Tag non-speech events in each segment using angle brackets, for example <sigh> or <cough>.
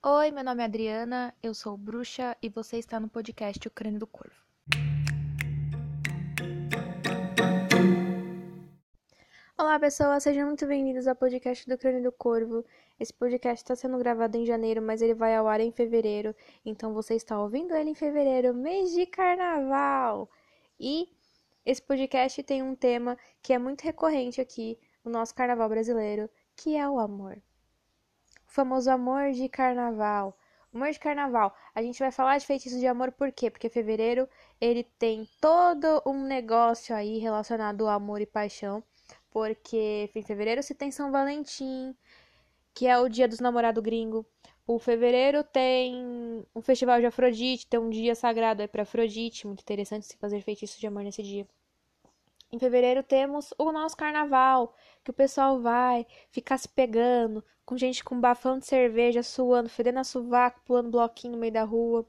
Oi, meu nome é Adriana, eu sou bruxa e você está no podcast O Crânio do Corvo. Olá, pessoas, sejam muito bem-vindos ao podcast do Crânio do Corvo. Esse podcast está sendo gravado em janeiro, mas ele vai ao ar em fevereiro, então você está ouvindo ele em fevereiro, mês de carnaval. E esse podcast tem um tema que é muito recorrente aqui no nosso carnaval brasileiro, que é o amor. Famoso amor de carnaval. Amor de carnaval. A gente vai falar de feitiços de amor por quê? Porque fevereiro ele tem todo um negócio aí relacionado ao amor e paixão. Porque em fevereiro se tem São Valentim, que é o dia dos namorados gringo. O fevereiro tem um festival de Afrodite, tem um dia sagrado aí para Afrodite, muito interessante se fazer feitiços de amor nesse dia. Em fevereiro temos o nosso carnaval, que o pessoal vai ficar se pegando, com gente com bafão de cerveja, suando, fedendo a sovaco, pulando bloquinho no meio da rua.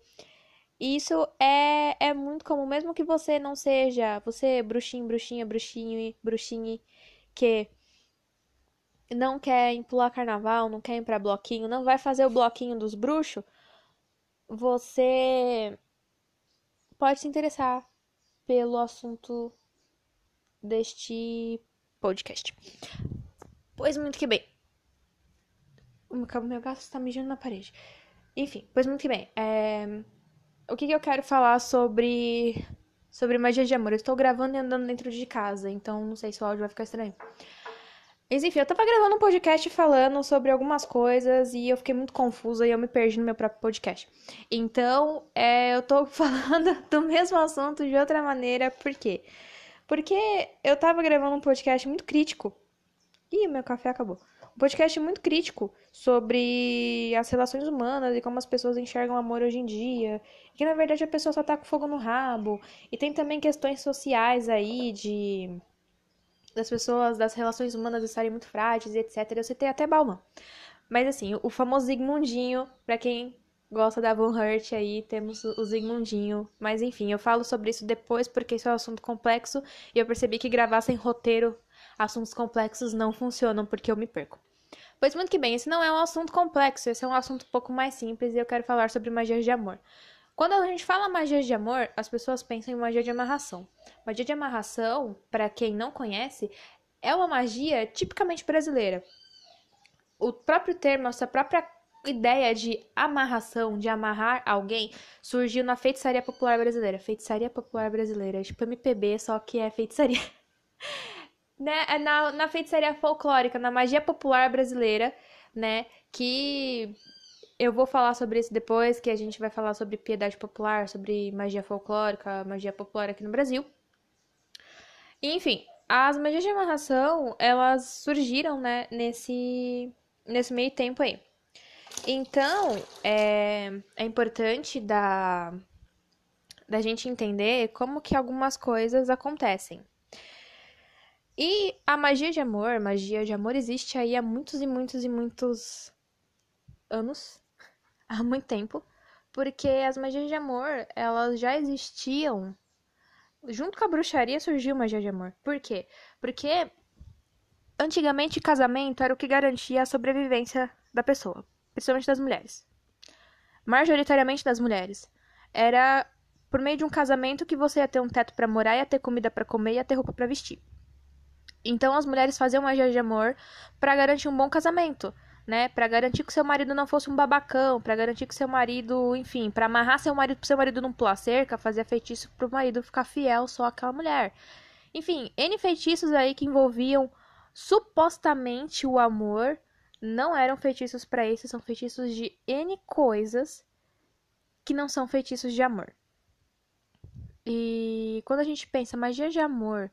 E isso é, é muito comum, mesmo que você não seja, você bruxinho, bruxinha, bruxinho bruxinha que não quer ir pular carnaval, não quer ir pra bloquinho, não vai fazer o bloquinho dos bruxos, você pode se interessar pelo assunto deste podcast. Pois muito que bem. O meu gato está mijando na parede. Enfim, pois muito que bem. É... O que, que eu quero falar sobre sobre magia de amor? Eu estou gravando e andando dentro de casa, então não sei se o áudio vai ficar estranho. Mas enfim, eu tava gravando um podcast falando sobre algumas coisas e eu fiquei muito confusa e eu me perdi no meu próprio podcast. Então, é, eu tô <laughs> falando do mesmo assunto de outra maneira, por quê? Eu tava gravando um podcast muito crítico. Ih, meu café acabou. Um podcast muito crítico sobre as relações humanas e como as pessoas enxergam o amor hoje em dia. E que na verdade a pessoa só tá com fogo no rabo. E tem também questões sociais aí de das pessoas, das relações humanas estarem muito frágeis etc. Eu citei até Bauman. Mas assim, o famoso Zigmundinho, para quem gosta da Von Hurt aí, temos o Zigmundinho. Mas enfim, eu falo sobre isso depois porque isso é um assunto complexo e eu percebi que gravar sem roteiro assuntos complexos não funcionam porque eu me perco. Pois muito que bem, esse não é um assunto complexo, esse é um assunto um pouco mais simples e eu quero falar sobre magia de amor. Quando a gente fala magia de amor, as pessoas pensam em magia de amarração. Magia de amarração, para quem não conhece, é uma magia tipicamente brasileira. O próprio termo, essa própria ideia de amarração, de amarrar alguém, surgiu na feitiçaria popular brasileira. Feitiçaria popular brasileira, tipo MPB, só que é feitiçaria. <laughs> né? É na, na feitiçaria folclórica, na magia popular brasileira, né? Que eu vou falar sobre isso depois, que a gente vai falar sobre piedade popular, sobre magia folclórica, magia popular aqui no Brasil. Enfim, as magias de amarração, elas surgiram, né, nesse, nesse meio tempo aí. Então, é, é importante da, da gente entender como que algumas coisas acontecem. E a magia de amor, magia de amor existe aí há muitos e muitos e muitos anos, <laughs> há muito tempo, porque as magias de amor, elas já existiam. Junto com a bruxaria surgiu magia de amor. Por quê? Porque antigamente casamento era o que garantia a sobrevivência da pessoa principalmente das mulheres. Majoritariamente das mulheres. Era por meio de um casamento que você ia ter um teto para morar, ia ter comida para comer, ia ter roupa para vestir. Então as mulheres faziam magia de amor para garantir um bom casamento, né? Para garantir que seu marido não fosse um babacão, para garantir que seu marido, enfim, para amarrar seu marido, pro seu marido não pular cerca, fazer feitiço pro marido ficar fiel só àquela mulher. Enfim, N feitiços aí que envolviam supostamente o amor não eram feitiços para isso, são feitiços de N coisas que não são feitiços de amor. E quando a gente pensa magia de amor,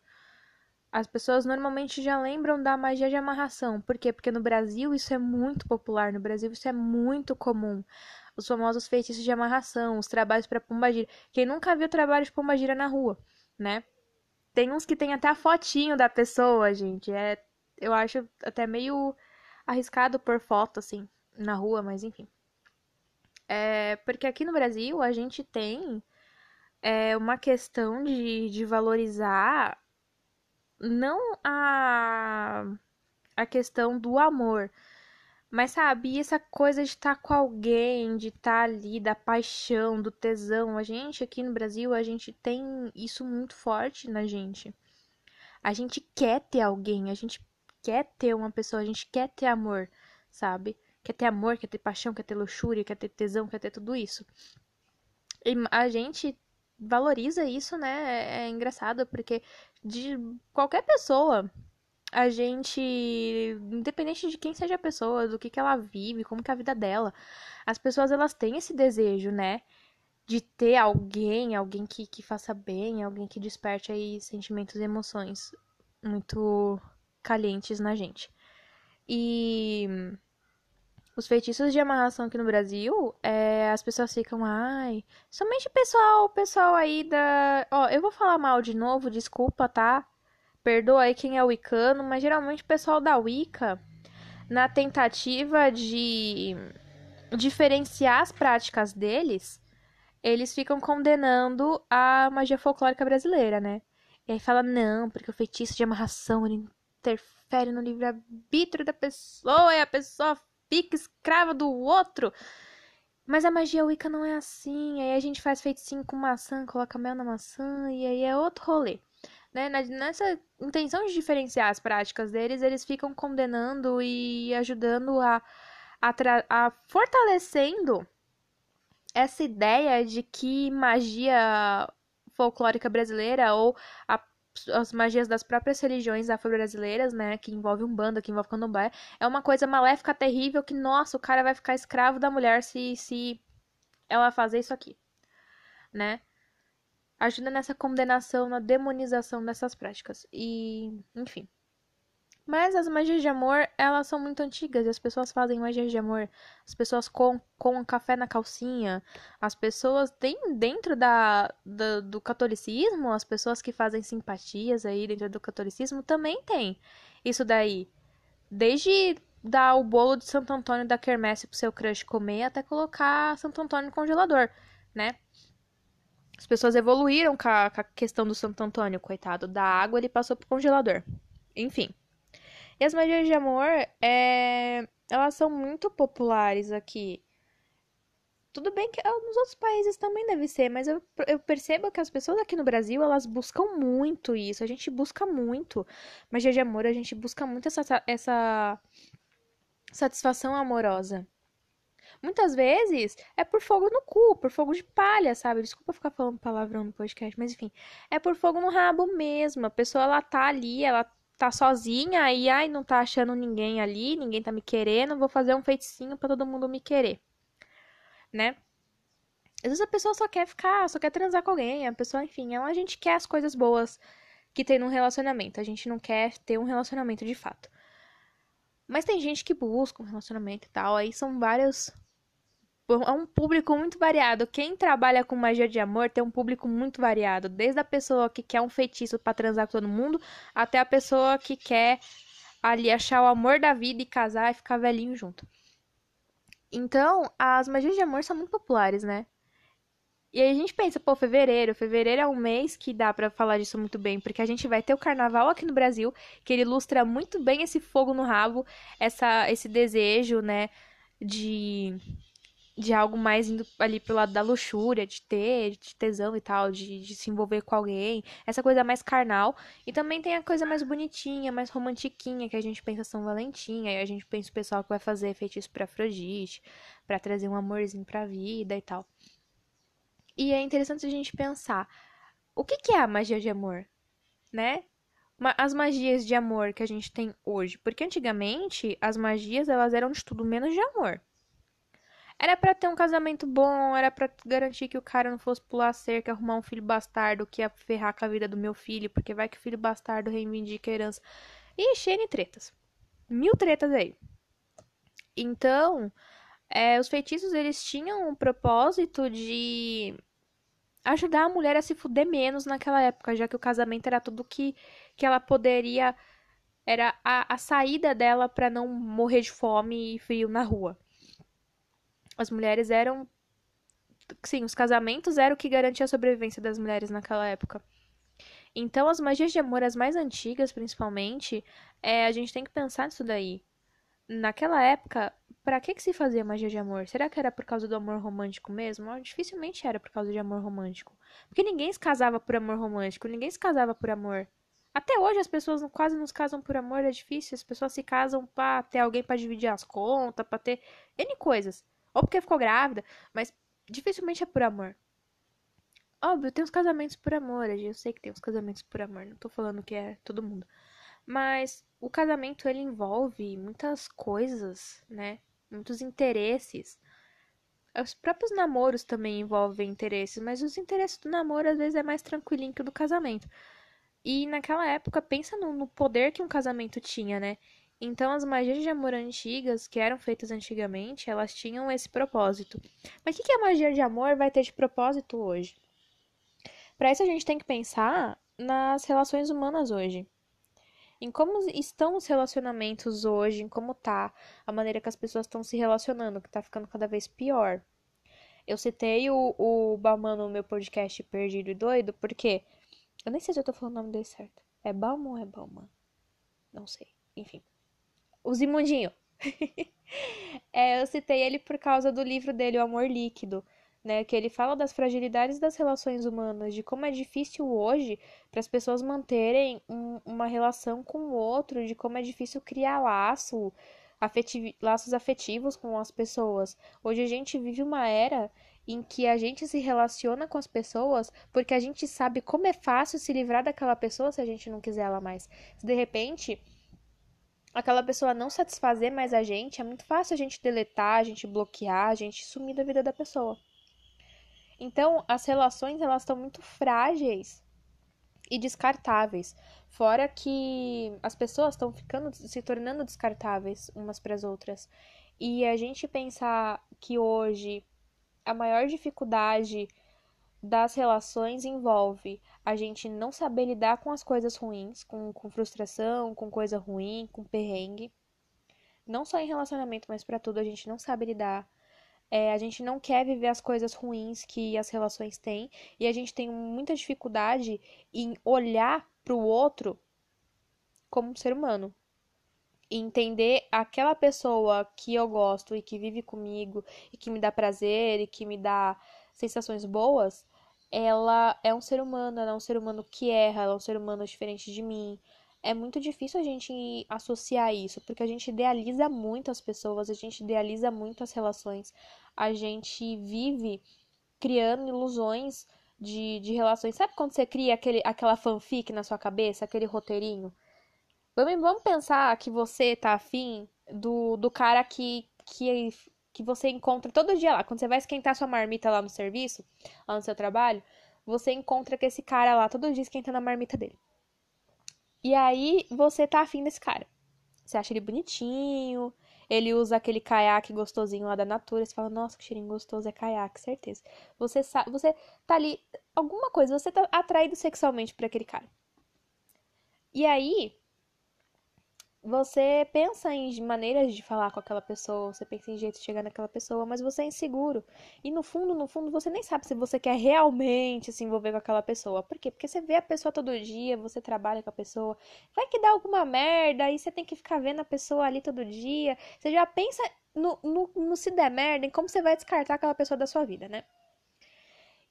as pessoas normalmente já lembram da magia de amarração. Por quê? Porque no Brasil isso é muito popular, no Brasil isso é muito comum. Os famosos feitiços de amarração, os trabalhos para pombagira. Quem nunca viu trabalho de pombagira na rua, né? Tem uns que tem até a fotinho da pessoa, gente. É, eu acho até meio arriscado por foto, assim, na rua, mas enfim. É, porque aqui no Brasil a gente tem é, uma questão de, de valorizar não a, a questão do amor, Mas sabe, essa coisa de estar tá com alguém, de estar tá ali, da paixão, do tesão, a gente aqui no Brasil, a gente tem isso muito forte na gente. A gente quer ter alguém, a gente quer ter uma pessoa, a gente quer ter amor, sabe? Quer ter amor, quer ter paixão, quer ter luxúria, quer ter tesão, quer ter tudo isso. E a gente valoriza isso, né? É, é engraçado porque de qualquer pessoa, a gente, independente de quem seja a pessoa, do que que ela vive, como que é a vida dela, as pessoas elas têm esse desejo, né? De ter alguém, alguém que, que faça bem, alguém que desperte aí sentimentos e emoções muito calientes na gente. E os feitiços de amarração aqui no Brasil, é, as pessoas ficam, ai, somente pessoal, pessoal aí da. Ó, eu vou falar mal de novo, desculpa, tá? Perdoa aí quem é wicano, mas geralmente o pessoal da Wicca, na tentativa de diferenciar as práticas deles, eles ficam condenando a magia folclórica brasileira, né? E aí fala, não, porque o feitiço de amarração ele interfere no livre-arbítrio da pessoa e a pessoa fica escrava do outro. Mas a magia Wicca não é assim. Aí a gente faz feiticinho com maçã, coloca mel na maçã, e aí é outro rolê. Né? Nessa intenção de diferenciar as práticas deles, eles ficam condenando e ajudando a, a, a fortalecendo essa ideia de que magia folclórica brasileira ou a as magias das próprias religiões afro-brasileiras, né, que envolve um bando, que envolve candomblé, é uma coisa maléfica, terrível, que, nossa, o cara vai ficar escravo da mulher se, se ela fazer isso aqui, né? Ajuda nessa condenação, na demonização dessas práticas. E, enfim. Mas as magias de amor, elas são muito antigas e as pessoas fazem magias de amor. As pessoas com, com café na calcinha. As pessoas têm dentro da, da, do catolicismo, as pessoas que fazem simpatias aí dentro do catolicismo também tem isso daí. Desde dar o bolo de Santo Antônio da quermesse pro seu crush comer até colocar Santo Antônio no congelador, né? As pessoas evoluíram com a, com a questão do Santo Antônio, coitado. Da água ele passou pro congelador. Enfim. E as magias de amor, é... elas são muito populares aqui. Tudo bem que nos outros países também deve ser, mas eu, eu percebo que as pessoas aqui no Brasil, elas buscam muito isso. A gente busca muito magia de amor, a gente busca muito essa, essa satisfação amorosa. Muitas vezes é por fogo no cu, por fogo de palha, sabe? Desculpa ficar falando palavrão no podcast, mas enfim. É por fogo no rabo mesmo. A pessoa, ela tá ali, ela tá sozinha e ai, não tá achando ninguém ali, ninguém tá me querendo, vou fazer um feiticinho para todo mundo me querer. Né? Às vezes a pessoa só quer ficar, só quer transar com alguém, a pessoa, enfim, ela, a gente quer as coisas boas que tem num relacionamento, a gente não quer ter um relacionamento de fato. Mas tem gente que busca um relacionamento e tal, aí são vários é um público muito variado. Quem trabalha com magia de amor tem um público muito variado, desde a pessoa que quer um feitiço para transar com todo mundo, até a pessoa que quer ali achar o amor da vida e casar e ficar velhinho junto. Então, as magias de amor são muito populares, né? E aí a gente pensa, pô, fevereiro, fevereiro é um mês que dá para falar disso muito bem, porque a gente vai ter o carnaval aqui no Brasil, que ele ilustra muito bem esse fogo no rabo, essa esse desejo, né, de de algo mais indo ali pro lado da luxúria, de ter, de tesão e tal, de, de se envolver com alguém, essa coisa mais carnal. E também tem a coisa mais bonitinha, mais romantiquinha, que a gente pensa São Valentim, aí a gente pensa o pessoal que vai fazer feitiço pra Afrodite, para trazer um amorzinho pra vida e tal. E é interessante a gente pensar, o que, que é a magia de amor, né? As magias de amor que a gente tem hoje, porque antigamente as magias elas eram de tudo menos de amor. Era para ter um casamento bom, era para garantir que o cara não fosse pular cerca, arrumar um filho bastardo que ia ferrar com a vida do meu filho, porque vai que o filho bastardo reivindica a herança. E cheio de tretas. Mil tretas aí. Então, é, os feitiços eles tinham um propósito de ajudar a mulher a se fuder menos naquela época, já que o casamento era tudo que, que ela poderia. Era a, a saída dela para não morrer de fome e frio na rua. As mulheres eram. Sim, os casamentos eram o que garantia a sobrevivência das mulheres naquela época. Então, as magias de amor, as mais antigas, principalmente, é, a gente tem que pensar nisso daí. naquela época, para que que se fazia magia de amor? Será que era por causa do amor romântico mesmo? Dificilmente era por causa de amor romântico. Porque ninguém se casava por amor romântico, ninguém se casava por amor. Até hoje as pessoas quase não se casam por amor, é difícil. As pessoas se casam pra ter alguém para dividir as contas, pra ter N coisas. Ou porque ficou grávida, mas dificilmente é por amor. Óbvio, tem os casamentos por amor, eu sei que tem os casamentos por amor, não tô falando que é todo mundo. Mas o casamento ele envolve muitas coisas, né? Muitos interesses. Os próprios namoros também envolvem interesses, mas os interesses do namoro às vezes é mais tranquilinho que o do casamento. E naquela época, pensa no, no poder que um casamento tinha, né? Então, as magias de amor antigas, que eram feitas antigamente, elas tinham esse propósito. Mas o que, a magia de amor vai ter de propósito hoje? Para isso, a gente tem que pensar nas relações humanas hoje em como estão os relacionamentos hoje, em como tá a maneira que as pessoas estão se relacionando, que tá ficando cada vez pior. Eu citei o, o no meu podcast Perdido e Doido, porque eu nem sei se eu tô falando o nome dele certo. É Bauman ou é Bauman? Não sei. Enfim. O Zimundinho. <laughs> é, eu citei ele por causa do livro dele, O Amor Líquido né? Que ele fala das fragilidades das relações humanas, de como é difícil hoje para as pessoas manterem um, uma relação com o outro, de como é difícil criar laço, laços afetivos com as pessoas. Hoje a gente vive uma era em que a gente se relaciona com as pessoas porque a gente sabe como é fácil se livrar daquela pessoa se a gente não quiser ela mais. Se de repente aquela pessoa não satisfazer mais a gente, é muito fácil a gente deletar, a gente bloquear, a gente sumir da vida da pessoa. Então, as relações elas estão muito frágeis e descartáveis. Fora que as pessoas estão ficando se tornando descartáveis umas para as outras. E a gente pensar que hoje a maior dificuldade das relações envolve a gente não saber lidar com as coisas ruins, com, com frustração, com coisa ruim, com perrengue. Não só em relacionamento, mas para tudo a gente não sabe lidar. É, a gente não quer viver as coisas ruins que as relações têm e a gente tem muita dificuldade em olhar para o outro como um ser humano. E entender aquela pessoa que eu gosto e que vive comigo e que me dá prazer e que me dá sensações boas, ela é um ser humano, ela é um ser humano que erra, ela é um ser humano diferente de mim, é muito difícil a gente associar isso, porque a gente idealiza muito as pessoas, a gente idealiza muito as relações, a gente vive criando ilusões de, de relações. Sabe quando você cria aquele, aquela fanfic na sua cabeça, aquele roteirinho? Vamos, vamos pensar que você tá afim do, do cara que, que, que você encontra todo dia lá. Quando você vai esquentar sua marmita lá no serviço, lá no seu trabalho, você encontra com esse cara lá todo dia esquentando a marmita dele. E aí você tá afim desse cara. Você acha ele bonitinho, ele usa aquele caiaque gostosinho lá da Natura, você fala, nossa, que cheirinho gostoso, é caiaque, certeza. Você sabe, você tá ali, alguma coisa, você tá atraído sexualmente por aquele cara. E aí, você pensa em maneiras de falar com aquela pessoa, você pensa em jeitos de chegar naquela pessoa, mas você é inseguro. E no fundo, no fundo, você nem sabe se você quer realmente se envolver com aquela pessoa. Por quê? Porque você vê a pessoa todo dia, você trabalha com a pessoa, vai que dá alguma merda, e você tem que ficar vendo a pessoa ali todo dia. Você já pensa no, no, no se der merda, em como você vai descartar aquela pessoa da sua vida, né?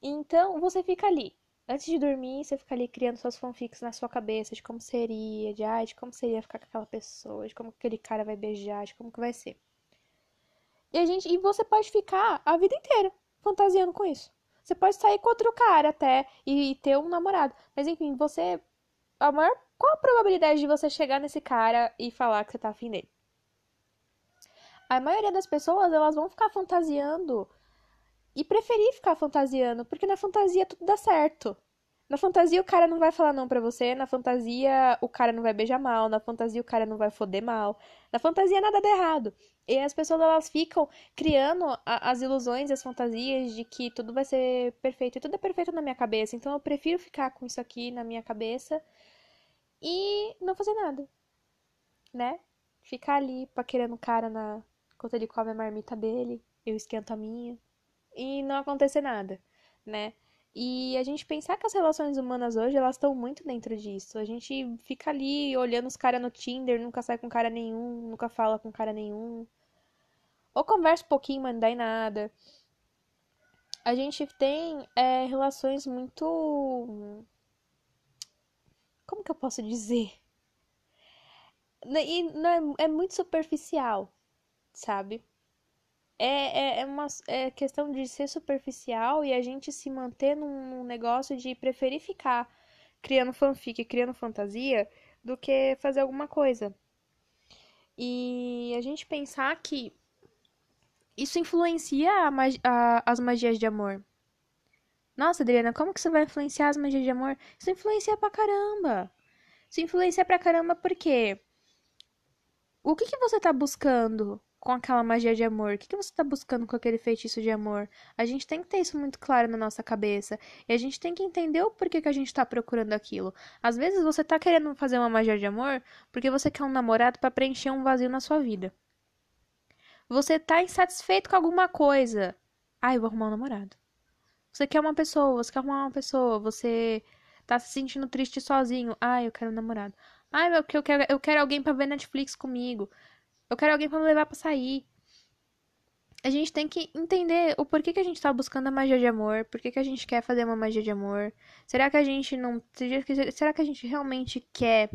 Então, você fica ali, Antes de dormir, você fica ali criando suas fanfics na sua cabeça de como seria, de, ai, de como seria ficar com aquela pessoa, de como aquele cara vai beijar, de como que vai ser. E a gente, e você pode ficar a vida inteira fantasiando com isso. Você pode sair com outro cara até e, e ter um namorado. Mas enfim, você a maior qual a probabilidade de você chegar nesse cara e falar que você tá afim dele? A maioria das pessoas, elas vão ficar fantasiando e preferir ficar fantasiando, porque na fantasia tudo dá certo. Na fantasia o cara não vai falar não pra você, na fantasia o cara não vai beijar mal, na fantasia o cara não vai foder mal, na fantasia nada dá errado. E as pessoas elas ficam criando a, as ilusões, as fantasias de que tudo vai ser perfeito, e tudo é perfeito na minha cabeça, então eu prefiro ficar com isso aqui na minha cabeça e não fazer nada, né? Ficar ali paquerando o cara na... enquanto ele come a marmita dele, eu esquento a minha e não acontecer nada, né? E a gente pensar que as relações humanas hoje, elas estão muito dentro disso. A gente fica ali olhando os caras no Tinder, nunca sai com cara nenhum, nunca fala com cara nenhum. Ou conversa um pouquinho, mas não dá em nada. A gente tem é, relações muito. Como que eu posso dizer? E não é, é muito superficial, sabe? É, é, é uma é questão de ser superficial e a gente se manter num, negócio de preferir ficar criando fanfic, criando fantasia, do que fazer alguma coisa. E a gente pensar que isso influencia a, as magias de amor. Nossa, Adriana, como que isso vai influenciar as magias de amor? Isso influencia pra caramba. Isso influencia pra caramba porque o que, que você tá buscando com aquela magia de amor? O que, que você está buscando com aquele feitiço de amor? A gente tem que ter isso muito claro na nossa cabeça. E a gente tem que entender o porquê que a gente está procurando aquilo. Às vezes você está querendo fazer uma magia de amor porque você quer um namorado para preencher um vazio na sua vida. Você está insatisfeito com alguma coisa. Ah, eu vou arrumar um namorado. Você quer uma pessoa, você quer arrumar uma pessoa, você tá se sentindo triste sozinho. Ah, eu quero um namorado. Ah, eu quero, eu quero alguém para ver Netflix comigo. Eu quero alguém para me levar para sair. A gente tem que entender o porquê que a gente tá buscando a magia de amor, por que a gente quer fazer uma magia de amor. Será que a gente não. Será que a gente realmente quer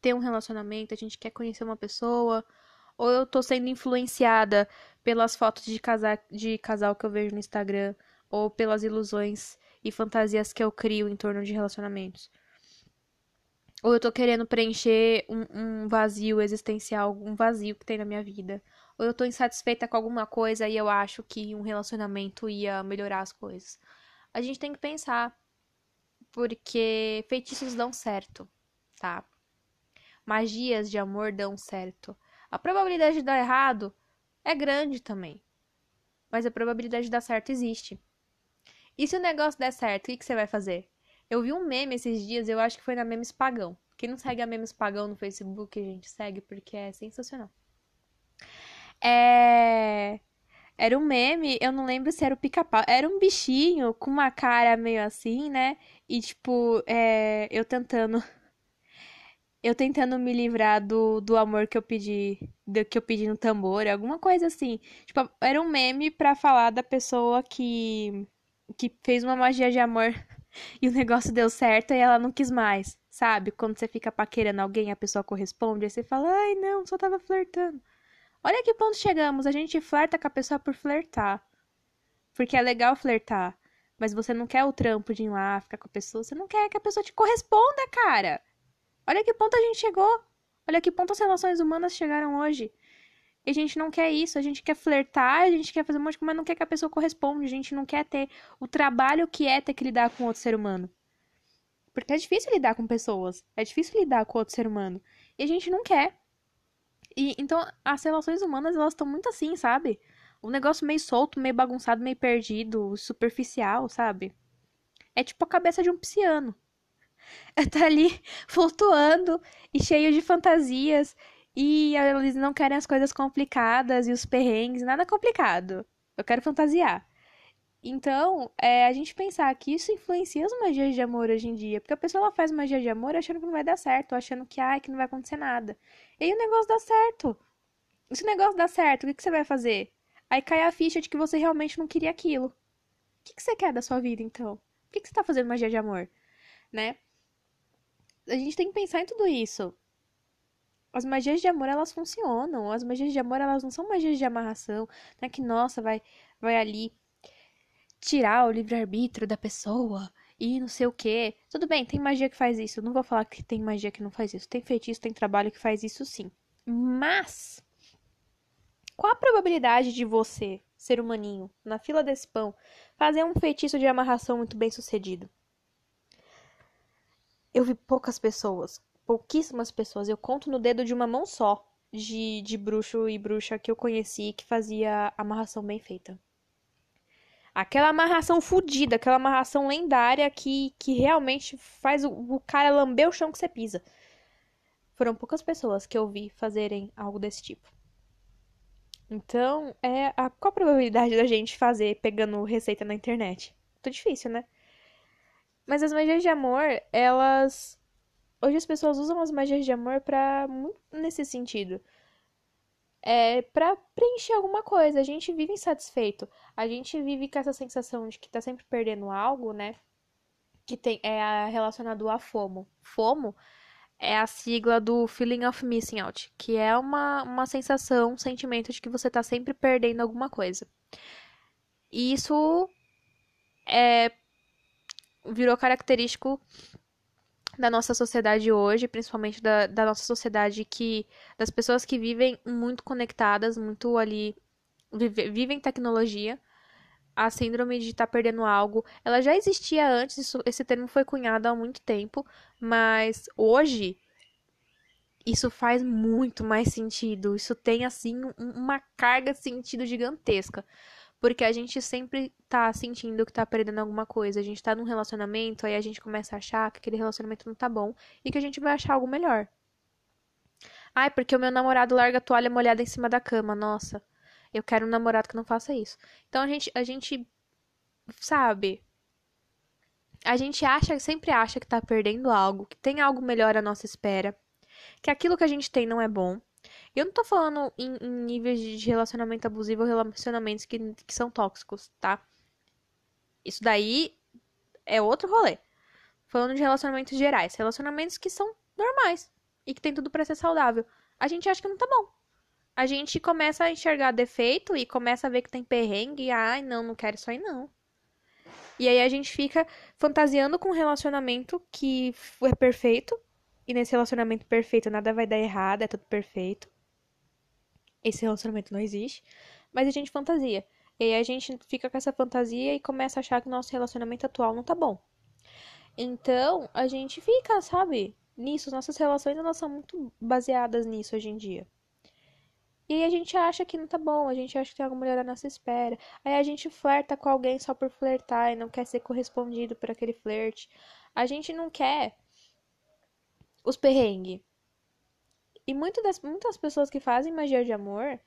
ter um relacionamento? A gente quer conhecer uma pessoa? Ou eu tô sendo influenciada pelas fotos de, casa... de casal que eu vejo no Instagram? Ou pelas ilusões e fantasias que eu crio em torno de relacionamentos? Ou eu tô querendo preencher um, um, vazio existencial, um vazio que tem na minha vida. Ou eu tô insatisfeita com alguma coisa e eu acho que um relacionamento ia melhorar as coisas. A gente tem que pensar. Porque feitiços dão certo, tá? Magias de amor dão certo. A probabilidade de dar errado é grande também. Mas a probabilidade de dar certo existe. E se o negócio der certo, o que, que você vai fazer? Eu vi um meme esses dias, eu acho que foi na Memes Pagão. Quem não segue a Memes Pagão no Facebook, gente segue porque é sensacional. É... Era um meme, eu não lembro se era o pica-pau. Era um bichinho com uma cara meio assim, né? E tipo, é... eu tentando. <laughs> Eu tentando me livrar do, do amor que eu pedi. Do que eu pedi no tambor, alguma coisa assim. Tipo, era um meme pra falar da pessoa que. que fez uma magia de amor <laughs> e o negócio deu certo e ela não quis mais, sabe? Quando você fica paquerando alguém, a pessoa corresponde, aí você fala, ai não, só tava flertando. Olha que ponto chegamos, a gente flerta com a pessoa por flertar. Porque é legal flertar, mas você não quer o trampo de ir lá, ficar com a pessoa, você não quer que a pessoa te corresponda, cara. Olha que ponto a gente chegou. Olha que ponto as relações humanas chegaram hoje. E a gente não quer isso, a gente quer flertar, a gente quer fazer um monte de coisa, mas não quer que a pessoa corresponda, a gente não quer ter o trabalho que é ter que lidar com outro ser humano. Porque é difícil lidar com pessoas, é difícil lidar com outro ser humano. E a gente não quer. E então as relações humanas, elas estão muito assim, sabe? Um negócio meio solto, meio bagunçado, meio perdido, superficial, sabe? É tipo a cabeça de um pisciano. <laughs> Tá ali flutuando e cheio de fantasias e eles não querem as coisas complicadas e os perrengues, nada complicado. Eu quero fantasiar. Então, é, a gente pensar que isso influencia as magias de amor hoje em dia. Porque a pessoa ela faz magia de amor achando que não vai dar certo, achando que, ai, que não vai acontecer nada. E aí o negócio dá certo. E se o negócio dá certo, o que, que você vai fazer? Aí cai a ficha de que você realmente não queria aquilo. O que, que você quer da sua vida, então? Por que, que você tá fazendo magia de amor? Né? A gente tem que pensar em tudo isso. As magias de amor, elas funcionam. As magias de amor, elas não são magias de amarração. Não é que, nossa, vai, vai ali tirar o livre-arbítrio da pessoa e não sei o quê. Tudo bem, tem magia que faz isso. Eu não vou falar que tem magia que não faz isso. Tem feitiço, tem trabalho que faz isso sim. Mas, qual a probabilidade de você, ser humaninho, na fila desse pão, fazer um feitiço de amarração muito bem sucedido? Eu vi poucas pessoas pouquíssimas pessoas, eu conto no dedo de uma mão só, de, de bruxo e bruxa que eu conheci que fazia amarração bem feita. Aquela amarração fodida, aquela amarração lendária que, que realmente faz o, o cara lamber o chão que você pisa. Foram poucas pessoas que eu vi fazerem algo desse tipo. Então, é a, qual a probabilidade da gente fazer pegando receita na internet? Muito difícil, né? Mas as magias de amor, elas. Hoje as pessoas usam as magias de amor pra. nesse sentido. É pra preencher alguma coisa. A gente vive insatisfeito. A gente vive com essa sensação de que tá sempre perdendo algo, né? Que tem, é relacionado a FOMO. FOMO é a sigla do Feeling of Missing Out, que é uma, uma sensação, um sentimento de que você tá sempre perdendo alguma coisa. E isso é, virou característico da nossa sociedade hoje, principalmente da, da nossa sociedade que das pessoas que vivem muito conectadas, muito ali vive, vivem tecnologia. A síndrome de estar tá perdendo algo, ela já existia antes, isso, esse termo foi cunhado há muito tempo, mas hoje isso faz muito mais sentido. Isso tem assim uma carga de sentido gigantesca. Porque a gente sempre tá sentindo que tá perdendo alguma coisa. A gente tá num relacionamento, aí a gente começa a achar que aquele relacionamento não tá bom e que a gente vai achar algo melhor. Ai, porque o meu namorado larga a toalha molhada em cima da cama. Nossa, eu quero um namorado que não faça isso. Então a gente, a gente sabe, a gente acha, sempre acha que tá perdendo algo, que tem algo melhor à nossa espera, que aquilo que a gente tem não é bom. Eu não tô falando em, em níveis de relacionamento abusivo ou relacionamentos que, que são tóxicos, tá? Isso daí é outro rolê. Falando de relacionamentos gerais, relacionamentos que são normais e que tem tudo para ser saudável. A gente acha que não tá bom. A gente começa a enxergar defeito e começa a ver que tem perrengue e ai, não, não quero isso aí não. E aí a gente fica fantasiando com um relacionamento que é perfeito e nesse relacionamento perfeito nada vai dar errado, é tudo perfeito esse relacionamento não existe, mas a gente fantasia. E aí a gente fica com essa fantasia e começa a achar que o nosso relacionamento atual não tá bom. Então, a gente fica, sabe, nisso. Nossas relações elas são muito baseadas nisso hoje em dia. E aí a gente acha que não tá bom, a gente acha que tem alguma mulher à nossa espera. Aí a gente flerta com alguém só por flertar e não quer ser correspondido por aquele flerte. A gente não quer os perrengues. E muitas das, muitas pessoas que fazem magia de amor,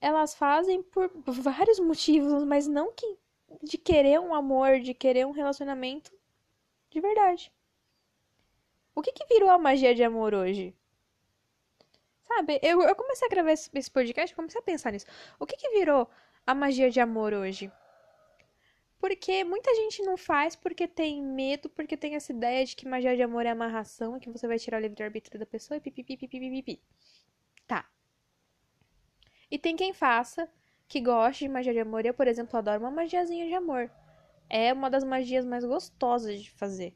elas fazem por vários <laughs> motivos, mas não que de querer um amor, de querer um relacionamento de verdade. O que que virou a magia de amor hoje? Sabe, eu, eu comecei a gravar esse, esse podcast, comecei a pensar nisso. O que que virou a magia de amor hoje? Porque muita gente não faz porque tem medo, porque tem essa ideia de que magia de amor é amarração que você vai tirar o livre-arbítrio da pessoa e pipipipipipipi. Tá. E tem quem faça, que goste de magia de amor. Eu, por exemplo, adoro uma magiazinha de amor. É uma das magias mais gostosas de fazer.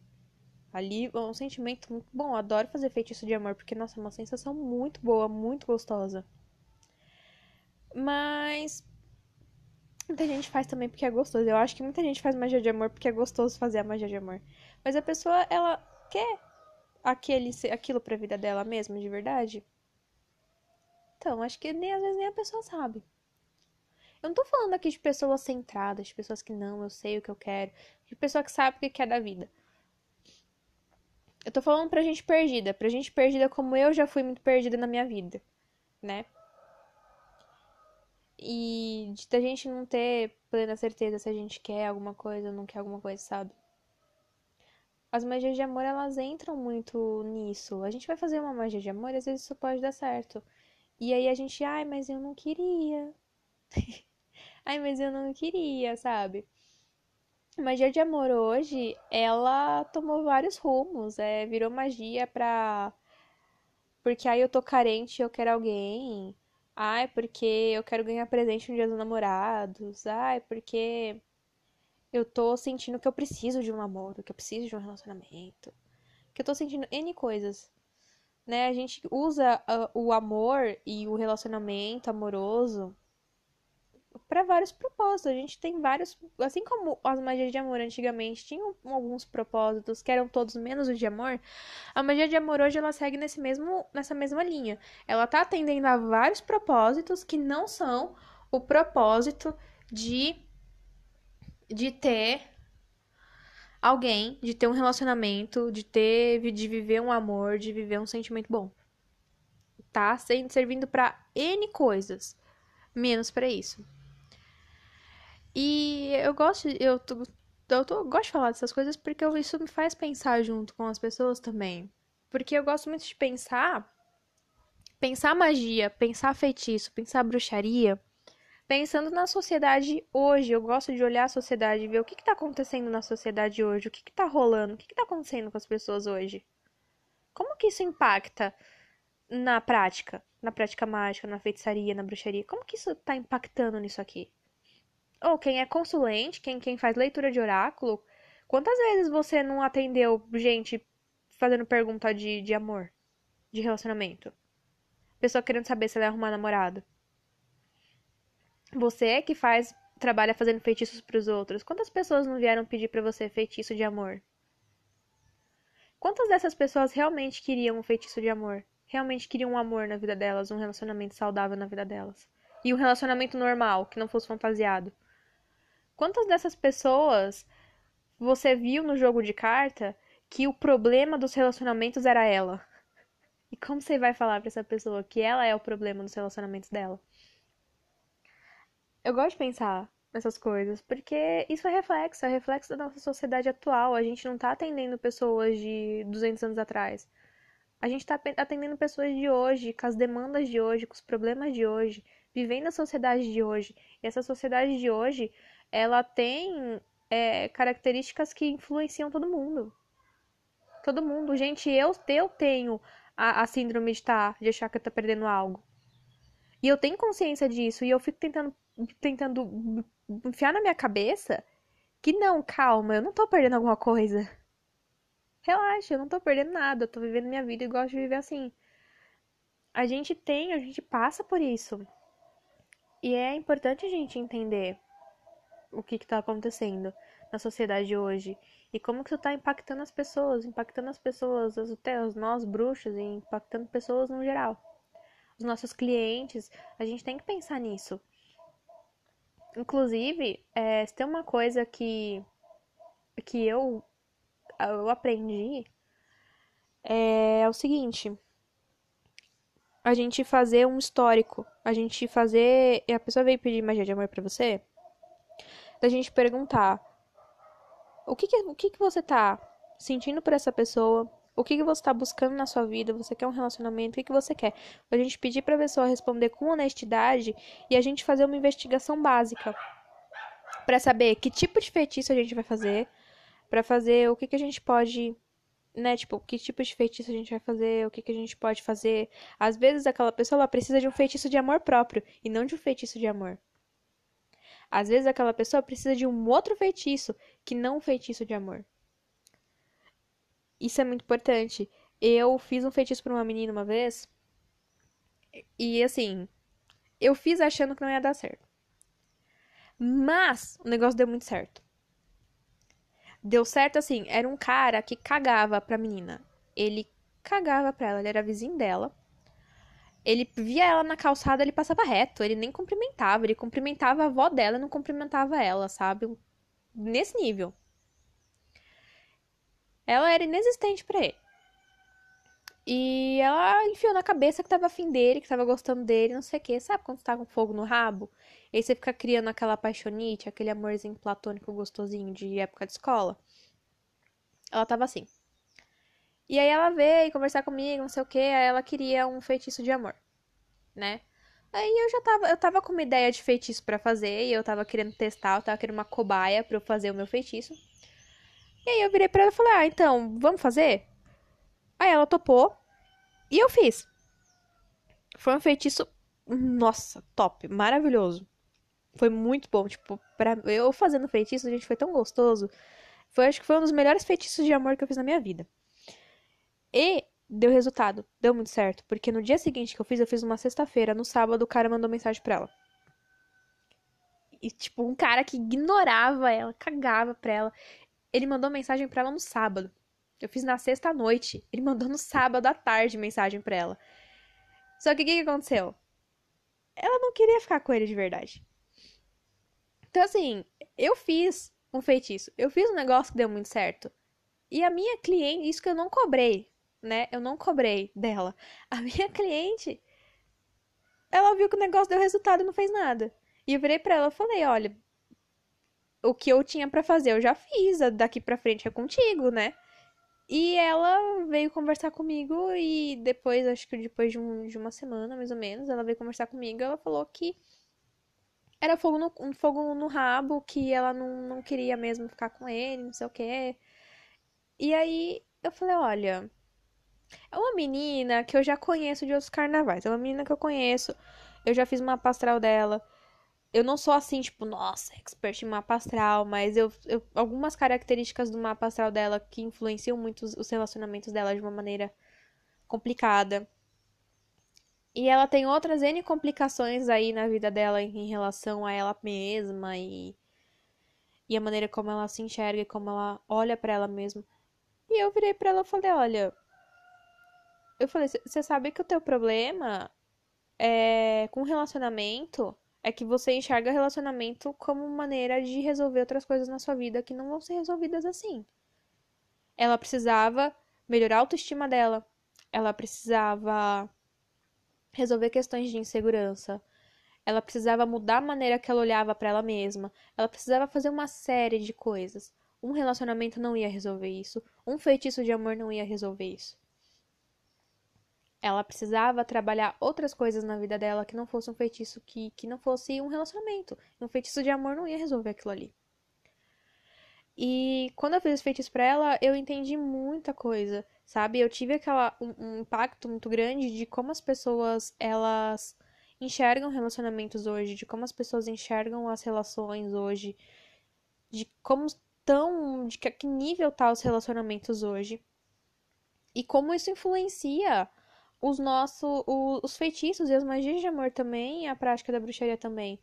Ali é um sentimento muito bom. Adoro fazer feitiço de amor, porque, nossa, é uma sensação muito boa, muito gostosa. Mas Muita gente faz também porque é gostoso. Eu acho que muita gente faz magia de amor porque é gostoso fazer a magia de amor. Mas a pessoa, ela quer aquele, aquilo pra vida dela mesma, de verdade? Então, acho que nem às vezes nem a pessoa sabe. Eu não tô falando aqui de pessoas centradas, de pessoas que não, eu sei o que eu quero, de pessoa que sabe o que quer da vida. Eu tô falando pra gente perdida, pra gente perdida como eu já fui muito perdida na minha vida, né? E de a gente não ter plena certeza se a gente quer alguma coisa ou não quer alguma coisa, sabe? As magias de amor, elas entram muito nisso. A gente vai fazer uma magia de amor e às vezes isso pode dar certo. E aí a gente, ai, mas eu não queria. <laughs> ai, mas eu não queria, sabe? Magia de amor hoje, ela tomou vários rumos. É, virou magia pra. Porque aí eu tô carente eu quero alguém. Ai, porque eu quero ganhar presente no dia dos namorados. Ai, porque eu tô sentindo que eu preciso de um namoro, que eu preciso de um relacionamento. Que eu tô sentindo N coisas. Né? A gente usa uh, o amor e o relacionamento amoroso para vários propósitos. A gente tem vários, assim como as magias de amor antigamente tinham alguns propósitos que eram todos menos o de amor, a magia de amor hoje ela segue nesse mesmo nessa mesma linha. Ela tá atendendo a vários propósitos que não são o propósito de de ter alguém, de ter um relacionamento, de ter de viver um amor, de viver um sentimento bom. Tá sendo servindo para N coisas, menos para isso. E eu gosto, eu tô, eu gosto de falar dessas coisas porque isso me faz pensar junto com as pessoas também. Porque eu gosto muito de pensar. Pensar magia, pensar feitiço, pensar bruxaria. Pensando na sociedade hoje. Eu gosto de olhar a sociedade e ver o que, está acontecendo na sociedade hoje. O que, está rolando. O que, está acontecendo com as pessoas hoje. Como que isso impacta na prática? Na prática mágica, na feitiçaria, na bruxaria? Como que isso está impactando nisso aqui? Ou quem é consulente, quem, quem faz leitura de oráculo, quantas vezes você não atendeu gente fazendo pergunta de, de amor, de relacionamento? Pessoa querendo saber se ela vai arrumar namorado. Você é que faz, trabalha fazendo feitiços para os outros. Quantas pessoas não vieram pedir para você feitiço de amor? Quantas dessas pessoas realmente queriam um feitiço de amor? Realmente queriam um amor na vida delas, um relacionamento saudável na vida delas? E um relacionamento normal, que não fosse fantasiado? Quantas dessas pessoas você viu no jogo de carta que o problema dos relacionamentos era ela? E como você vai falar para essa pessoa que ela é o problema dos relacionamentos dela? Eu gosto de pensar nessas coisas, porque isso é reflexo, é reflexo da nossa sociedade atual. A gente não tá atendendo pessoas de 200 anos atrás. A gente tá atendendo pessoas de hoje, com as demandas de hoje, com os problemas de hoje, vivendo a sociedade de hoje. E essa sociedade de hoje, ela tem é, características que influenciam todo mundo. Todo mundo. Gente, eu, eu tenho a, a síndrome de, tá, de achar que tô perdendo algo. E eu tenho consciência disso. E eu fico tentando, tentando enfiar na minha cabeça que não, calma, eu não tô perdendo alguma coisa. Relaxa, eu não tô perdendo nada. Eu tô vivendo minha vida e gosto de viver assim. A gente tem, a gente passa por isso. E é importante a gente entender o que está acontecendo na sociedade hoje e como que isso está impactando as pessoas, impactando as pessoas, até nós bruxos e impactando pessoas no geral. Os nossos clientes, a gente tem que pensar nisso. Inclusive, é, se tem uma coisa que, que eu, eu aprendi, é, é o seguinte a gente fazer um histórico. A gente fazer. A pessoa veio pedir magia de amor para você da gente perguntar o que que, o que que você tá sentindo por essa pessoa, o que que você tá buscando na sua vida, você quer um relacionamento, o que que você quer. A gente pedir pra pessoa responder com honestidade e a gente fazer uma investigação básica para saber que tipo de feitiço a gente vai fazer, para fazer o que que a gente pode né, tipo, que tipo de feitiço a gente vai fazer, o que, que a gente pode fazer. Às vezes aquela pessoa ela precisa de um feitiço de amor próprio e não de um feitiço de amor. Às vezes aquela pessoa precisa de um outro feitiço que não um feitiço de amor. Isso é muito importante. Eu fiz um feitiço para uma menina uma vez e assim, eu fiz achando que não ia dar certo. Mas o negócio deu muito certo. Deu certo assim, era um cara que cagava pra menina. Ele cagava pra ela, ele era vizinho dela. Ele via ela na calçada, ele passava reto, ele nem cumprimentava, ele cumprimentava a avó dela e não cumprimentava ela, sabe? Nesse nível. Ela era inexistente para ele. E ela enfiou na cabeça que tava afim dele, que tava gostando dele, não sei o que. Sabe quando você tá com fogo no rabo? Aí você fica criando aquela paixonite, aquele amorzinho platônico gostosinho de época de escola? Ela tava assim. E aí ela veio conversar comigo, não sei o que, aí ela queria um feitiço de amor, né? Aí eu já tava, eu tava com uma ideia de feitiço para fazer, e eu tava querendo testar, eu tava querendo uma cobaia para eu fazer o meu feitiço. E aí eu virei para ela e falei: "Ah, então, vamos fazer?" Aí ela topou, e eu fiz. Foi um feitiço, nossa, top, maravilhoso. Foi muito bom, tipo, para eu fazendo feitiço, gente, foi tão gostoso. Foi acho que foi um dos melhores feitiços de amor que eu fiz na minha vida. E deu resultado, deu muito certo, porque no dia seguinte que eu fiz, eu fiz uma sexta-feira, no sábado o cara mandou mensagem pra ela. E, tipo, um cara que ignorava ela, cagava pra ela. Ele mandou mensagem pra ela no sábado. Eu fiz na sexta noite. Ele mandou no sábado à tarde mensagem pra ela. Só que o que, que aconteceu? Ela não queria ficar com ele de verdade. Então, assim, eu fiz um feitiço. Eu fiz um negócio que deu muito certo. E a minha cliente, isso que eu não cobrei né? Eu não cobrei dela. A minha cliente, ela viu que o negócio deu resultado e não fez nada. E eu virei pra ela e falei, olha, o que eu tinha para fazer eu já fiz, daqui para frente é contigo, né? E ela veio conversar comigo e depois, acho que depois de, um, de uma semana, mais ou menos, ela veio conversar comigo ela falou que era fogo no, um fogo no rabo, que ela não, não queria mesmo ficar com ele, não sei o quê. E aí eu falei, olha, é uma menina que eu já conheço de outros carnavais, é uma menina que eu conheço, eu já fiz uma pastral dela eu não sou assim, tipo, nossa, expert em mapa astral, mas eu, eu, algumas características do mapa astral dela que influenciam muito os, os relacionamentos dela de uma maneira complicada. E ela tem outras N complicações aí na vida dela em relação a ela mesma e, e a maneira como ela se enxerga e como ela olha para ela mesma. E eu virei para ela e falei: Olha, eu falei, você sabe que o teu problema é com relacionamento é que você enxerga relacionamento como maneira de resolver outras coisas na sua vida que não vão ser resolvidas assim. Ela precisava melhorar a autoestima dela, ela precisava resolver questões de insegurança, ela precisava mudar a maneira que ela olhava para ela mesma, ela precisava fazer uma série de coisas. Um relacionamento não ia resolver isso, um feitiço de amor não ia resolver isso. Ela precisava trabalhar outras coisas na vida dela que não fosse um feitiço, que, que não fosse um relacionamento. Um feitiço de amor não ia resolver aquilo ali. E quando eu fiz esse feitiço pra ela, eu entendi muita coisa, sabe? Eu tive aquela, um, um impacto muito grande de como as pessoas, elas enxergam relacionamentos hoje, de como as pessoas enxergam as relações hoje, de como estão, de que, que nível tá os relacionamentos hoje. E como isso influencia os nossos os feitiços e as magias de amor também, a prática da bruxaria também.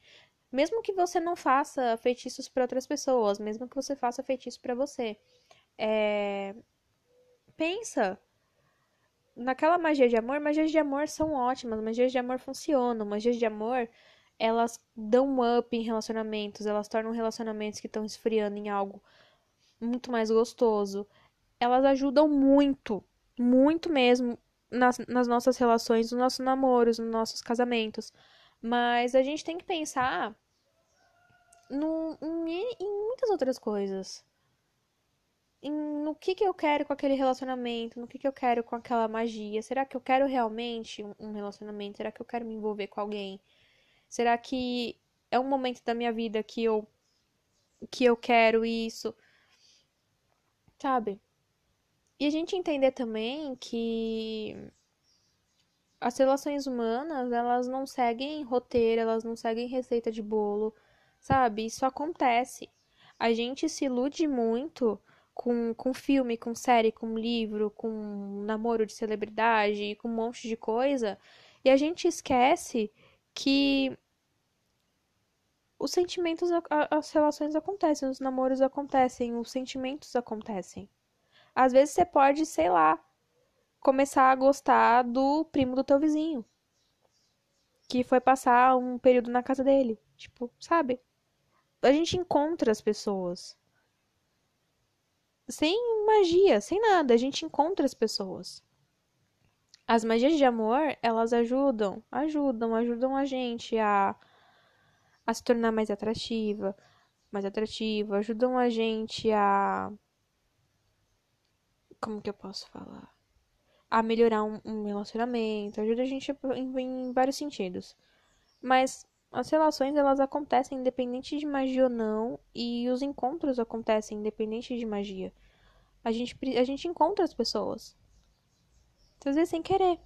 Mesmo que você não faça feitiços para outras pessoas, mesmo que você faça feitiço para você, é... pensa naquela magia de amor. Magias de amor são ótimas, magias de amor funcionam, magias de amor elas dão um up em relacionamentos, elas tornam relacionamentos que estão esfriando em algo muito mais gostoso. Elas ajudam muito, muito mesmo nas, nas nossas relações, nos nossos namoros, nos nossos casamentos. Mas a gente tem que pensar no, em, em muitas outras coisas. Em, no que, que eu quero com aquele relacionamento, no que, que eu quero com aquela magia. Será que eu quero realmente um, relacionamento? Será que eu quero me envolver com alguém? Será que é um momento da minha vida que eu que eu quero isso? Sabe? E a gente entender também que as relações humanas, elas não seguem roteiro, elas não seguem receita de bolo, sabe? Isso acontece. A gente se ilude muito com, com filme, com série, com livro, com namoro de celebridade, com um monte de coisa, e a gente esquece que os sentimentos, as relações acontecem, os namoros acontecem, os sentimentos acontecem. Às vezes você pode, sei lá, começar a gostar do primo do teu vizinho. Que foi passar um período na casa dele. Tipo, sabe? A gente encontra as pessoas. Sem magia, sem nada. A gente encontra as pessoas. As magias de amor, elas ajudam, ajudam, ajudam a gente a, a se tornar mais atrativa, mais atrativo, ajudam a gente a como que eu posso falar? A melhorar um, um relacionamento, ajuda a gente em, em, vários sentidos. Mas as relações elas acontecem independente de magia ou não, e os encontros acontecem independente de magia. A gente, a gente encontra as pessoas. Às vezes sem querer.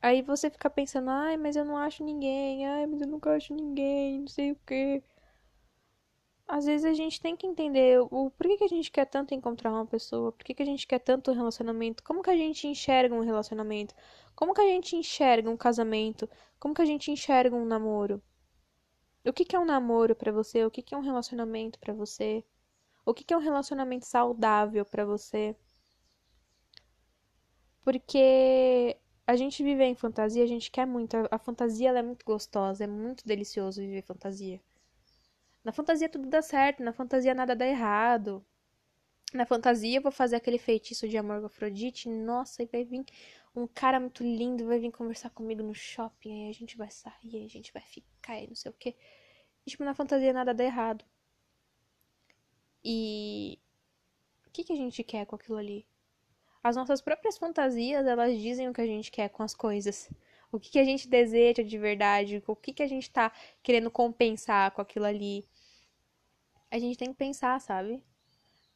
Aí você fica pensando, ai, mas eu não acho ninguém, ai, mas eu nunca acho ninguém, não sei o quê às vezes a gente tem que entender o por que, que a gente quer tanto encontrar uma pessoa, por que, que a gente quer tanto relacionamento, como que a gente enxerga um relacionamento, como que a gente enxerga um casamento, como que a gente enxerga um namoro. O que, que é um namoro para você? O que, que é um relacionamento para você? O que, que é um relacionamento saudável para você? Porque a gente vive em fantasia, a gente quer muito. A, a fantasia é muito gostosa, é muito delicioso viver fantasia. Na fantasia tudo dá certo, na fantasia nada dá errado. Na fantasia eu vou fazer aquele feitiço de amor com Afrodite, nossa, e vai vir um cara muito lindo, vai vir conversar comigo no shopping, aí a gente vai sair, aí a gente vai ficar, aí não sei o que. E, tipo, na fantasia nada dá errado. E. O que, que a gente quer com aquilo ali? As nossas próprias fantasias, elas dizem o que a gente quer com as coisas. O que, que a gente deseja de verdade, o que, que a gente tá querendo compensar com aquilo ali. A gente tem que pensar, sabe?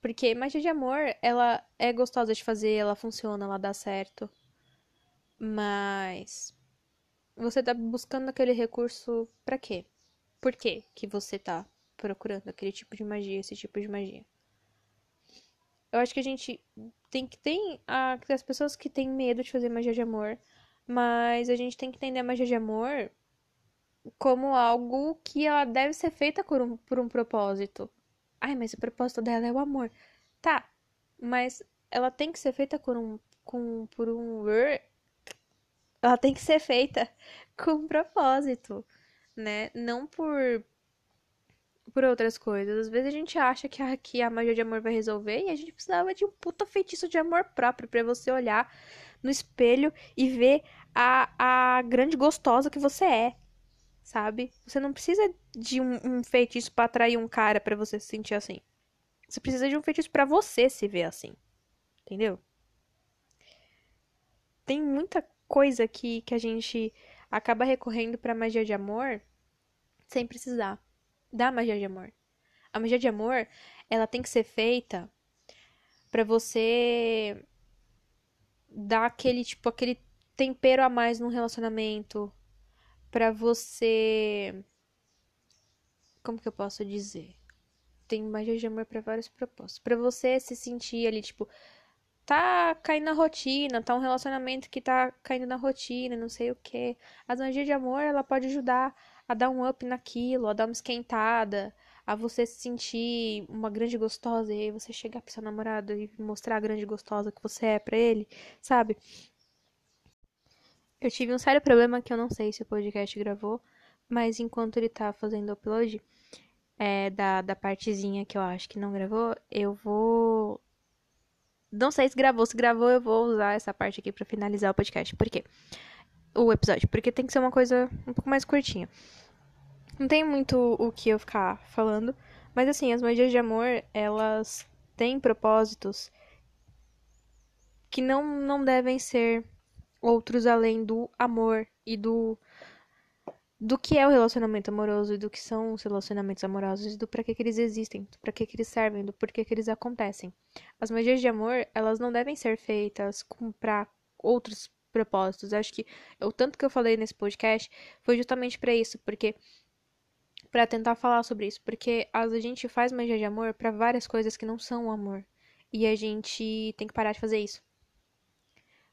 Porque magia de amor, ela é gostosa de fazer, ela funciona, ela dá certo. Mas você tá buscando aquele recurso para quê? Por quê que você tá procurando aquele tipo de magia, esse tipo de magia? Eu acho que a gente tem que tem as pessoas que têm medo de fazer magia de amor, mas a gente tem que entender a magia de amor como algo que ela deve ser feita por um, por um propósito. Ai, mas o propósito dela é o amor. Tá, mas ela tem que ser feita por um, com, por um. Ela tem que ser feita <laughs> com um propósito, né? Não por por outras coisas. Às vezes a gente acha que a, que a magia de amor vai resolver e a gente precisava de um puta feitiço de amor próprio para você olhar no espelho e ver a, a grande gostosa que você é, sabe? Você não precisa de um, um feitiço para atrair um cara para você se sentir assim. Você precisa de um feitiço para você se ver assim. Entendeu? Tem muita coisa que, que a gente acaba recorrendo pra magia de amor sem precisar da magia de amor. A magia de amor, ela tem que ser feita para você dar aquele tipo aquele tempero a mais no relacionamento, para você como que eu posso dizer? Tem magia de amor para vários propósitos. Para você se sentir ali tipo tá caindo na rotina, tá um relacionamento que tá caindo na rotina, não sei o que. As magias de amor, ela pode ajudar a dar um up naquilo, a dar uma esquentada, a você se sentir uma grande gostosa e aí você chegar pro seu namorado e mostrar a grande gostosa que você é para ele, sabe? Eu tive um sério problema que eu não sei se o podcast gravou, mas enquanto ele tá fazendo o upload é, da, da partezinha que eu acho que não gravou, eu vou. Não sei se gravou, se gravou, eu vou usar essa parte aqui para finalizar o podcast. Por quê? O episódio. Porque tem que ser uma coisa um pouco mais curtinha. Não tem muito o que eu ficar falando. Mas assim, as magias de amor, elas têm propósitos que não, não devem ser outros além do amor e do do que é o relacionamento amoroso e do que são os relacionamentos amorosos e do para que, que eles existem, do para que, que eles servem, do porquê que eles acontecem. As magias de amor, elas não devem ser feitas para outros propósitos. Acho que o tanto que eu falei nesse podcast foi justamente para isso, porque para tentar falar sobre isso, porque a gente faz magia de amor para várias coisas que não são o amor. E a gente tem que parar de fazer isso.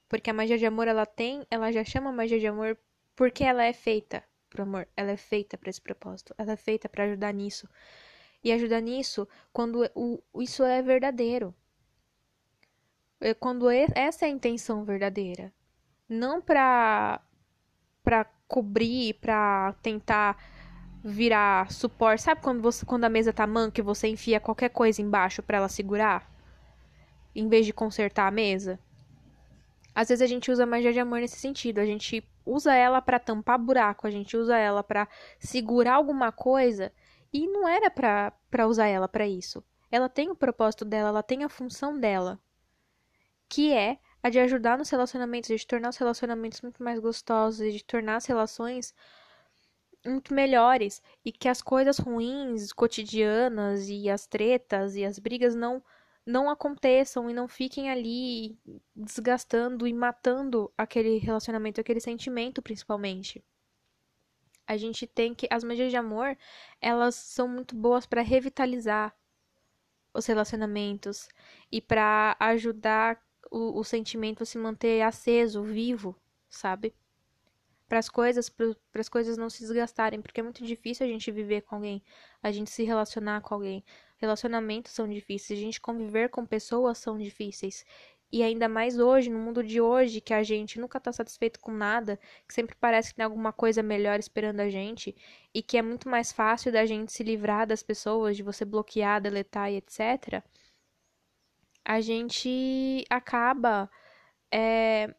Porque a magia de amor, ela tem, ela já chama magia de amor porque ela é feita pro amor. Ela é feita para esse propósito. Ela é feita para ajudar nisso. E ajudar nisso quando o, isso é verdadeiro. É quando essa é a intenção verdadeira. Não pra, pra cobrir, pra tentar virar suporte. Sabe quando, você, quando a mesa tá manca e você enfia qualquer coisa embaixo para ela segurar? Em vez de consertar a mesa? Às vezes a gente usa magia de amor nesse sentido. A gente usa ela para tampar buraco, a gente usa ela para segurar alguma coisa e não era para usar ela para isso. Ela tem o propósito dela, ela tem a função dela, que é a de ajudar nos relacionamentos, de tornar os relacionamentos muito mais gostosos, de tornar as relações muito melhores e que as coisas ruins, cotidianas e as tretas e as brigas não não aconteçam e não fiquem ali desgastando e matando aquele relacionamento, aquele sentimento, principalmente. A gente tem que as magias de amor, elas são muito boas para revitalizar os relacionamentos e para ajudar o, o sentimento a se manter aceso, vivo, sabe? Para as coisas, para as coisas não se desgastarem, porque é muito difícil a gente viver com alguém, a gente se relacionar com alguém. Relacionamentos são difíceis, a gente conviver com pessoas são difíceis. E ainda mais hoje, no mundo de hoje, que a gente nunca tá satisfeito com nada, que sempre parece que tem alguma coisa melhor esperando a gente, e que é muito mais fácil da gente se livrar das pessoas, de você bloquear, deletar e etc. A gente acaba é,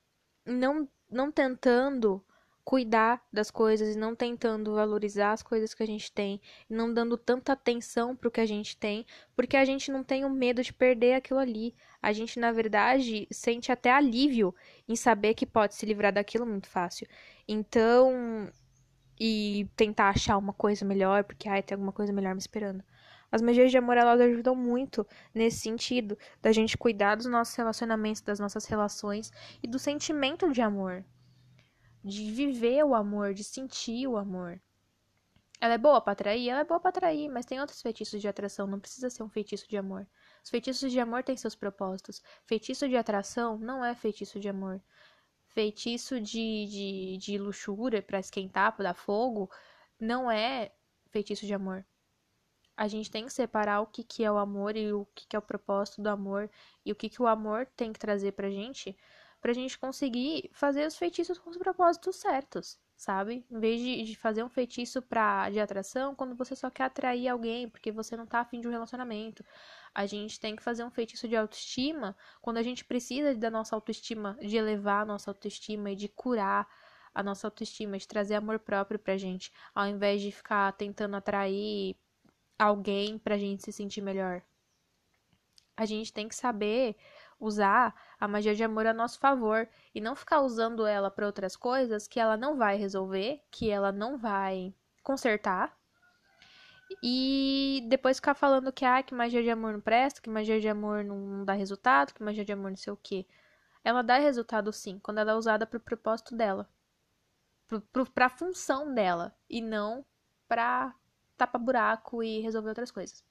não, não tentando cuidar das coisas e não tentando valorizar as coisas que a gente tem, e não dando tanta atenção pro que a gente tem, porque a gente não tem o medo de perder aquilo ali. A gente, na verdade, sente até alívio em saber que pode se livrar daquilo muito fácil. Então, e tentar achar uma coisa melhor, porque ai, tem alguma coisa melhor me esperando. As magias de amor, elas ajudam muito nesse sentido, da gente cuidar dos nossos relacionamentos, das nossas relações e do sentimento de amor de viver o amor, de sentir o amor. Ela é boa para atrair? Ela é boa para atrair, mas tem outros feitiços de atração, não precisa ser um feitiço de amor. Os feitiços de amor têm seus propósitos. Feitiço de atração não é feitiço de amor. Feitiço de, de, de luxúria para esquentar, para dar fogo, não é feitiço de amor. A gente tem que separar o que, que é o amor e o que, que é o propósito do amor e o que, que o amor tem que trazer pra gente pra gente conseguir fazer os feitiços com os propósitos certos, sabe? Em vez de, de fazer um feitiço pra, de atração, quando você só quer atrair alguém, porque você não tá afim de um relacionamento. A gente tem que fazer um feitiço de autoestima quando a gente precisa da nossa autoestima, de elevar a nossa autoestima e de curar a nossa autoestima, de trazer amor próprio pra gente, ao invés de ficar tentando atrair alguém pra gente se sentir melhor. A gente tem que saber usar a magia de amor a nosso favor e não ficar usando ela para outras coisas que ela não vai resolver, que ela não vai consertar. E depois ficar falando que, ah, que magia de amor não presta, que magia de amor não dá resultado, que magia de amor não sei o quê. Ela dá resultado sim, quando ela é usada para o propósito dela. Para a função dela. E não para tapar buraco e resolver outras coisas.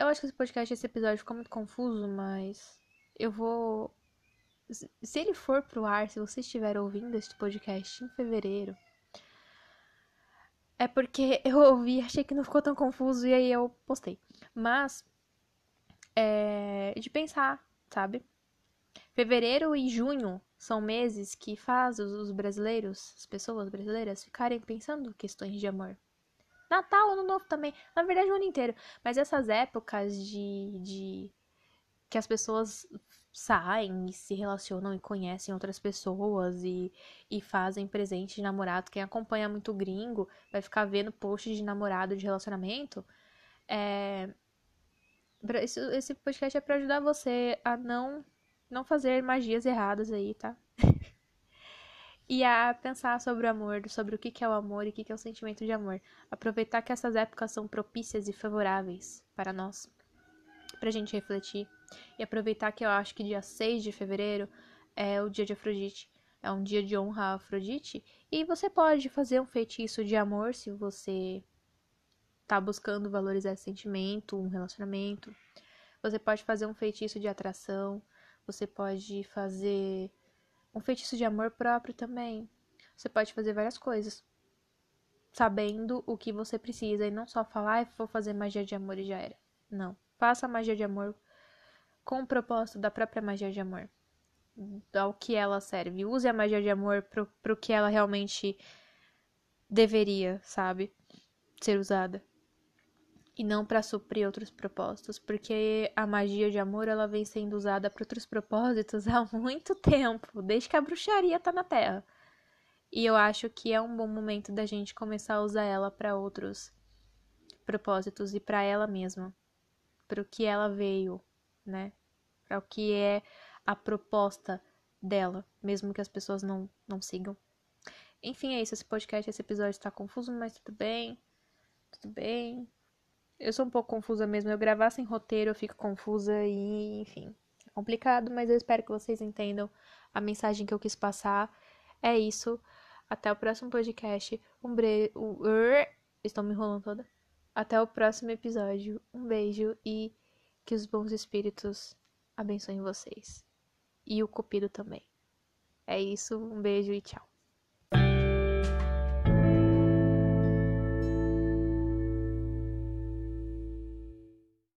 Eu acho que esse podcast, esse episódio ficou muito confuso, mas eu vou. Se ele for pro ar, se você estiver ouvindo este podcast em fevereiro, é porque <laughs> eu ouvi, achei que não ficou tão confuso e aí eu postei. Mas é de pensar, sabe? Fevereiro e junho são meses que faz os brasileiros, as pessoas brasileiras, ficarem pensando questões de amor. Natal, Ano Novo também. Na verdade, o ano inteiro. Mas essas épocas de, de. que as pessoas saem e se relacionam e conhecem outras pessoas e, e fazem presente de namorado. Quem acompanha muito gringo vai ficar vendo posts de namorado de relacionamento. É... Esse, esse podcast é pra ajudar você a não, não fazer magias erradas aí, tá? E a pensar sobre o amor, sobre o que é o amor e o que é o sentimento de amor. Aproveitar que essas épocas são propícias e favoráveis para nós, pra gente refletir. E aproveitar que eu acho que dia 6 de fevereiro é o dia de Afrodite. É um dia de honra a Afrodite. E você pode fazer um feitiço de amor se você tá buscando valorizar esse sentimento, um relacionamento. Você pode fazer um feitiço de atração. Você pode fazer um feitiço de amor próprio também. Você pode fazer várias coisas. Sabendo o que você precisa e não só falar, ah, vou fazer magia de amor e já era. Não. Faça a magia de amor com o propósito da própria magia de amor. Ao que ela serve. Use a magia de amor pro, pro que ela realmente deveria, sabe? Ser usada e não para suprir outros propósitos, porque a magia de amor ela vem sendo usada para outros propósitos <laughs> há muito tempo, desde que a bruxaria tá na Terra. E eu acho que é um bom momento da gente começar a usar ela para outros propósitos e para ela mesma, para o que ela veio, né? Para o que é a proposta dela, mesmo que as pessoas não não sigam. Enfim, é isso. Esse podcast, esse episódio está confuso, mas tudo bem. Tudo bem. Eu sou um pouco confusa mesmo. Eu gravar sem roteiro, eu fico confusa e, enfim, é complicado, mas eu espero que vocês entendam a mensagem que eu quis passar. É isso. Até o próximo podcast. Um bre... Estou me enrolando toda. Até o próximo episódio. Um beijo e que os bons espíritos abençoem vocês. E o cupido também. É isso. Um beijo e tchau.